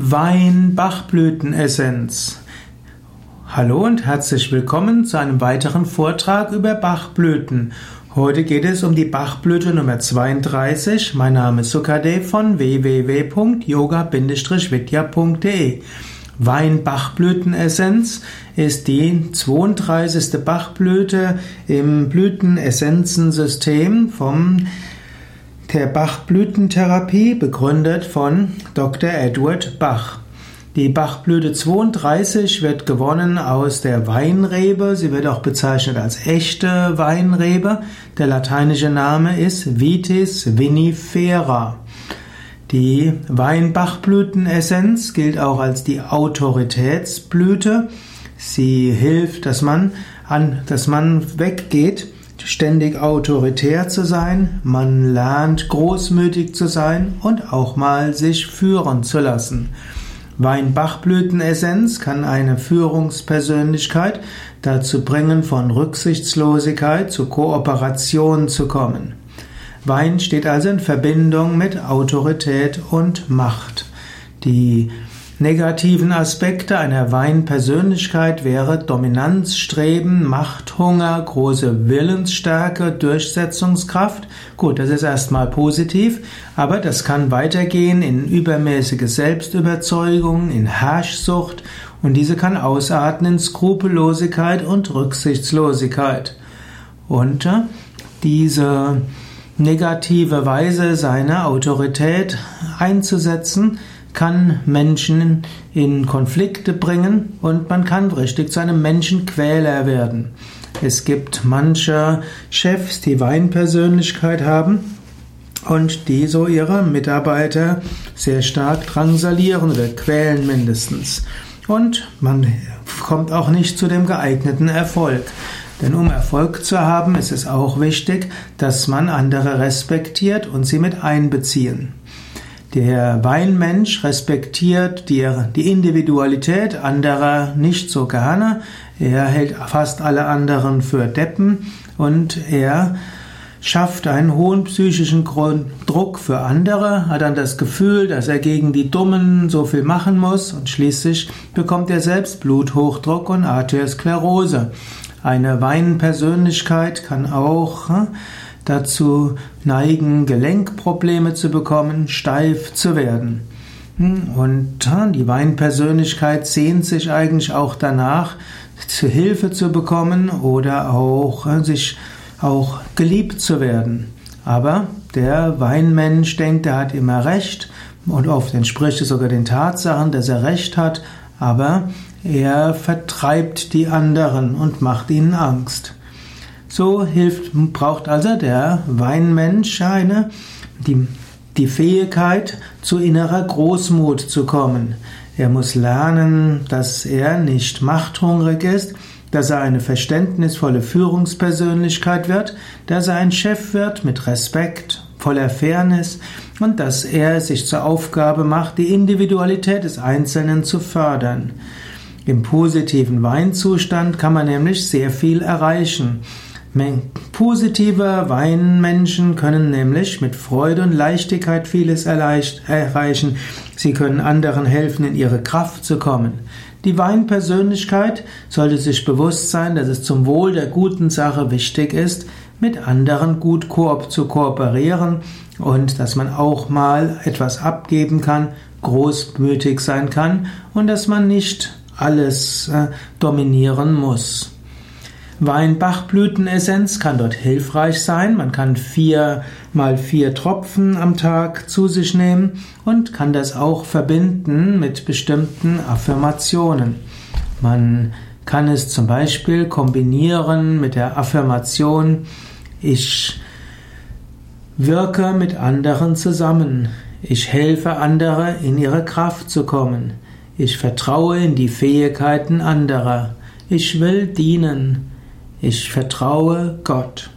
Wein-Bachblütenessenz. Hallo und herzlich willkommen zu einem weiteren Vortrag über Bachblüten. Heute geht es um die Bachblüte Nummer 32. Mein Name ist Sukadev von www.yoga-vidya.de. Wein-Bachblütenessenz ist die 32. Bachblüte im Blütenessenzensystem vom der Bachblütentherapie, begründet von Dr. Edward Bach. Die Bachblüte 32 wird gewonnen aus der Weinrebe. Sie wird auch bezeichnet als echte Weinrebe. Der lateinische Name ist Vitis vinifera. Die Weinbachblütenessenz gilt auch als die Autoritätsblüte. Sie hilft, dass man an, dass man weggeht ständig autoritär zu sein, man lernt großmütig zu sein und auch mal sich führen zu lassen. Weinbachblütenessenz kann eine Führungspersönlichkeit dazu bringen, von Rücksichtslosigkeit zu Kooperation zu kommen. Wein steht also in Verbindung mit Autorität und Macht. Die negativen Aspekte einer Weinpersönlichkeit wäre Dominanzstreben, Machthunger, große Willensstärke, Durchsetzungskraft. Gut, das ist erstmal positiv, aber das kann weitergehen in übermäßige Selbstüberzeugung, in Herrschsucht und diese kann ausarten in Skrupellosigkeit und Rücksichtslosigkeit. Und äh, diese negative Weise, seine Autorität einzusetzen, kann Menschen in Konflikte bringen und man kann richtig zu einem Menschenquäler werden. Es gibt manche Chefs, die Weinpersönlichkeit haben und die so ihre Mitarbeiter sehr stark drangsalieren oder quälen mindestens. Und man kommt auch nicht zu dem geeigneten Erfolg. Denn um Erfolg zu haben, ist es auch wichtig, dass man andere respektiert und sie mit einbeziehen. Der Weinmensch respektiert die, die Individualität anderer nicht so gerne. Er hält fast alle anderen für Deppen und er schafft einen hohen psychischen Druck für andere, hat dann das Gefühl, dass er gegen die Dummen so viel machen muss und schließlich bekommt er selbst Bluthochdruck und Arteriosklerose. Eine Weinpersönlichkeit kann auch hm, dazu neigen, Gelenkprobleme zu bekommen, steif zu werden. Hm, und die Weinpersönlichkeit sehnt sich eigentlich auch danach, zu Hilfe zu bekommen oder auch äh, sich auch geliebt zu werden. Aber der Weinmensch denkt, er hat immer Recht und oft entspricht es sogar den Tatsachen, dass er Recht hat, aber er vertreibt die anderen und macht ihnen Angst. So hilft, braucht also der Weinmensch eine, die, die Fähigkeit, zu innerer Großmut zu kommen. Er muss lernen, dass er nicht machthungrig ist, dass er eine verständnisvolle Führungspersönlichkeit wird, dass er ein Chef wird mit Respekt, voller Fairness und dass er sich zur Aufgabe macht, die Individualität des Einzelnen zu fördern. Im positiven Weinzustand kann man nämlich sehr viel erreichen. Positive Weinmenschen können nämlich mit Freude und Leichtigkeit vieles erreichen. Sie können anderen helfen, in ihre Kraft zu kommen. Die Weinpersönlichkeit sollte sich bewusst sein, dass es zum Wohl der guten Sache wichtig ist, mit anderen gut zu kooperieren und dass man auch mal etwas abgeben kann, großmütig sein kann und dass man nicht alles äh, dominieren muss. Weinbachblütenessenz kann dort hilfreich sein. Man kann vier mal vier Tropfen am Tag zu sich nehmen und kann das auch verbinden mit bestimmten Affirmationen. Man kann es zum Beispiel kombinieren mit der Affirmation Ich wirke mit anderen zusammen. Ich helfe andere in ihre Kraft zu kommen. Ich vertraue in die Fähigkeiten anderer. Ich will dienen. Ich vertraue Gott.